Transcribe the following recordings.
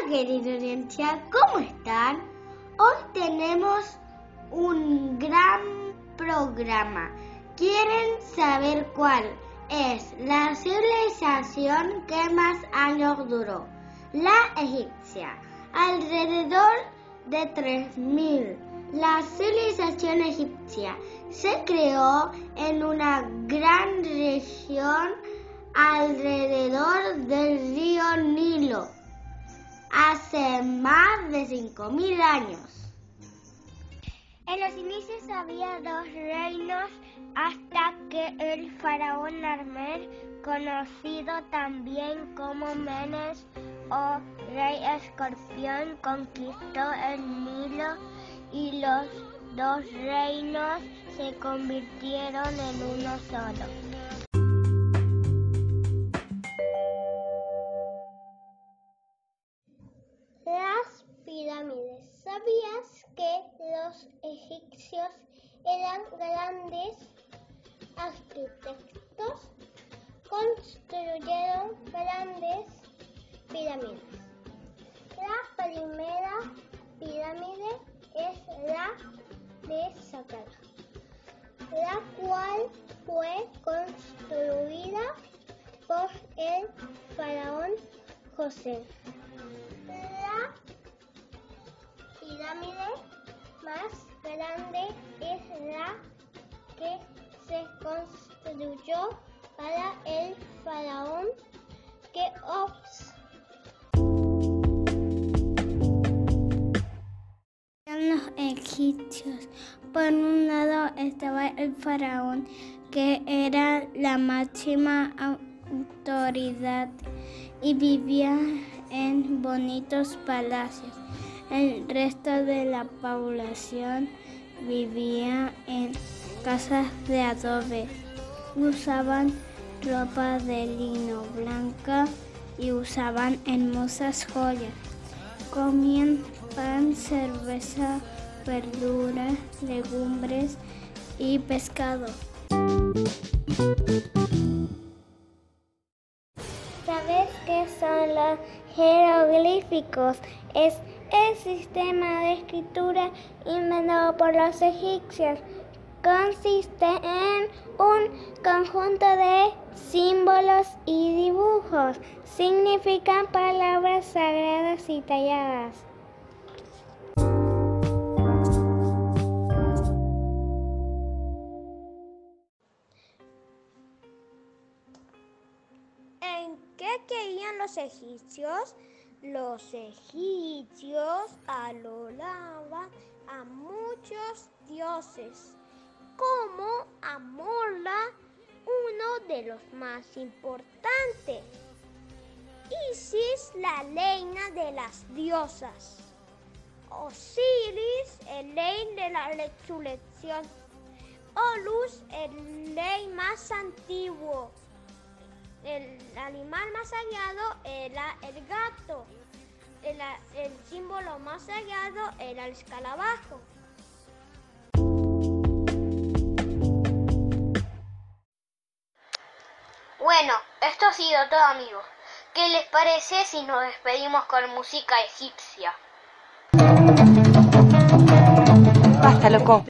Hola querido audiencia, ¿cómo están? Hoy tenemos un gran programa. ¿Quieren saber cuál es la civilización que más años duró? La egipcia, alrededor de 3000. La civilización egipcia se creó en una gran región alrededor del río Nilo hace más de 5.000 años. En los inicios había dos reinos hasta que el faraón Narmer, conocido también como Menes o Rey Escorpión, conquistó el Nilo y los dos reinos se convirtieron en uno solo. ¿Sabías que los egipcios eran grandes arquitectos? Construyeron grandes pirámides. La primera pirámide es la de Saqqara, la cual fue construida por el faraón José. Por un lado estaba el faraón, que era la máxima autoridad y vivía en bonitos palacios. El resto de la población vivía en casas de adobe. Usaban ropa de lino blanca y usaban hermosas joyas. Comían pan, cerveza, verduras, legumbres y pescado. ¿Sabes qué son los jeroglíficos? Es el sistema de escritura inventado por los egipcios. Consiste en un conjunto de símbolos y dibujos. Significan palabras sagradas y talladas. Creían los egipcios? Los egipcios adoraban a muchos dioses, como Amorla, uno de los más importantes, Isis, la reina de las diosas, Osiris, el rey de la resurrección, Horus, el rey más antiguo, el animal más sagrado era el gato. El, el símbolo más sagrado era el escarabajo. Bueno, esto ha sido todo amigos. ¿Qué les parece si nos despedimos con música egipcia? Basta, loco.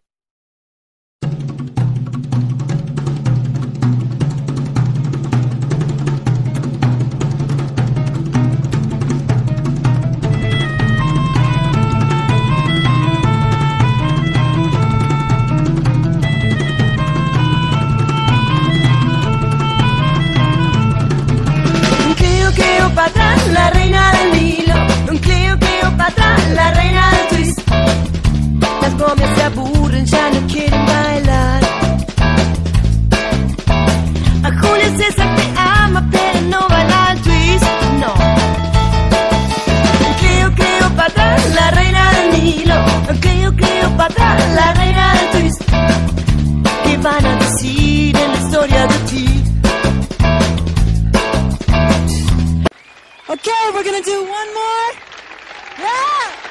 Okay, we're gonna do one more. Yeah!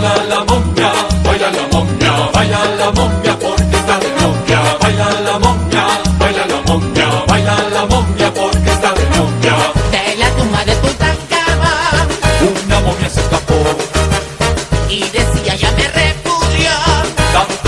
la la